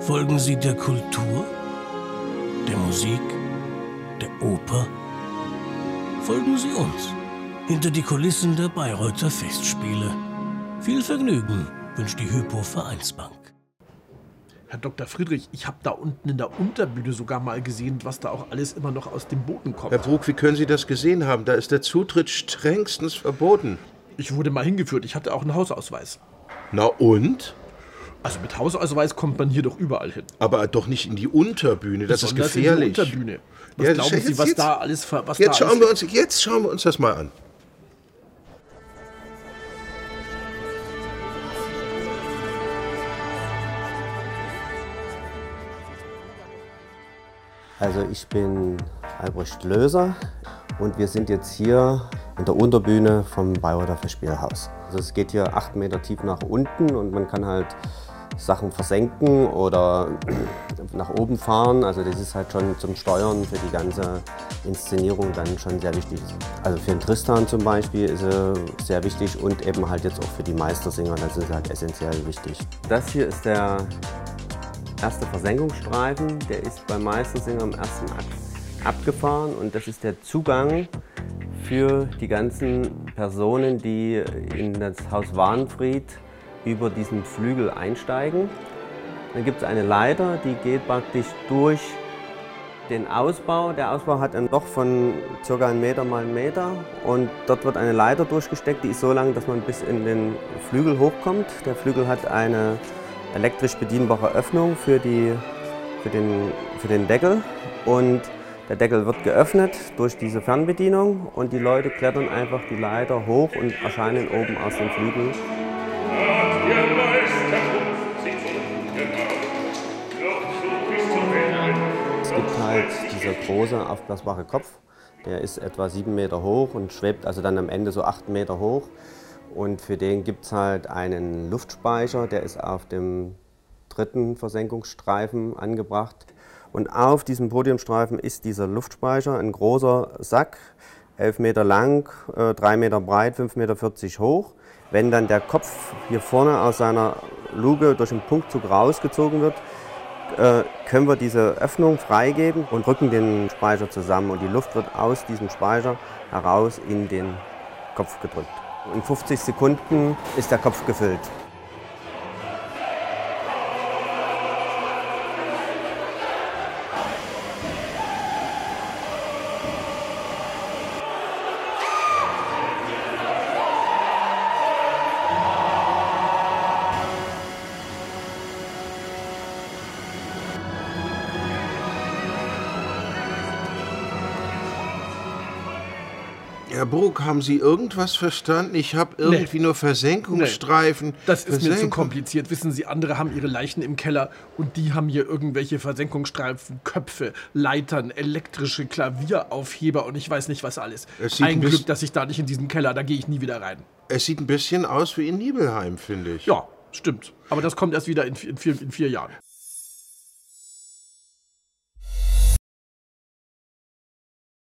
Folgen Sie der Kultur, der Musik, der Oper? Folgen Sie uns hinter die Kulissen der Bayreuther Festspiele. Viel Vergnügen wünscht die Hypo Vereinsbank. Herr Dr. Friedrich, ich habe da unten in der Unterbühne sogar mal gesehen, was da auch alles immer noch aus dem Boden kommt. Herr Brug, wie können Sie das gesehen haben? Da ist der Zutritt strengstens verboten. Ich wurde mal hingeführt, ich hatte auch einen Hausausweis. Na und? Also mit Hausausweis kommt man hier doch überall hin. Aber doch nicht in die Unterbühne, das ist Besonders gefährlich. In die Unterbühne. Was Ja, glauben jetzt- Sie, was jetzt- da alles was Jetzt da schauen, alles wir uns, jetzt schauen wir uns das mal an. Also ich bin Albrecht Löser und wir sind jetzt hier in der Unterbühne vom Bayreuther Festspielhaus. Also es geht hier acht Meter tief nach unten und man kann halt Sachen versenken oder nach oben fahren. Also das ist halt schon zum Steuern für die ganze Inszenierung dann schon sehr wichtig. Also für den Tristan zum Beispiel ist er sehr wichtig und eben halt jetzt auch für die Meistersinger, das ist halt essentiell wichtig. Das hier ist der erste Versenkungsstreifen, der ist beim Meistersinger im ersten Akt abgefahren und das ist der Zugang für die ganzen Personen, die in das Haus Wahnfried über diesen Flügel einsteigen. Dann gibt es eine Leiter, die geht praktisch durch den Ausbau. Der Ausbau hat ein Loch von ca. 1 Meter mal 1 Meter und dort wird eine Leiter durchgesteckt, die ist so lang, dass man bis in den Flügel hochkommt. Der Flügel hat eine elektrisch bedienbare Öffnung für, die, für, den, für den Deckel und der Deckel wird geöffnet durch diese Fernbedienung und die Leute klettern einfach die Leiter hoch und erscheinen oben aus dem Flügel. Es gibt halt dieser große aufblasbare Kopf, der ist etwa sieben Meter hoch und schwebt also dann am Ende so acht Meter hoch. Und für den gibt es halt einen Luftspeicher, der ist auf dem dritten Versenkungsstreifen angebracht. Und auf diesem Podiumstreifen ist dieser Luftspeicher, ein großer Sack, 11 Meter lang, äh, 3 Meter breit, 5,40 Meter hoch. Wenn dann der Kopf hier vorne aus seiner Luke durch einen Punktzug rausgezogen wird, äh, können wir diese Öffnung freigeben und rücken den Speicher zusammen und die Luft wird aus diesem Speicher heraus in den Kopf gedrückt. In 50 Sekunden ist der Kopf gefüllt. Herr Brug, haben Sie irgendwas verstanden? Ich habe irgendwie nur Versenkungsstreifen. Das ist mir zu Versenkung- kompliziert. Wissen Sie, andere haben ihre Leichen im Keller und die haben hier irgendwelche Versenkungsstreifen, Köpfe, Leitern, elektrische Klavieraufheber und ich weiß nicht was alles. Ein Glück, dass ich da nicht in diesen Keller, da gehe ich nie wieder rein. Es sieht ein bisschen aus wie in Nibelheim, finde ich. Ja, stimmt. Aber das kommt erst wieder in, in, vier, in vier Jahren.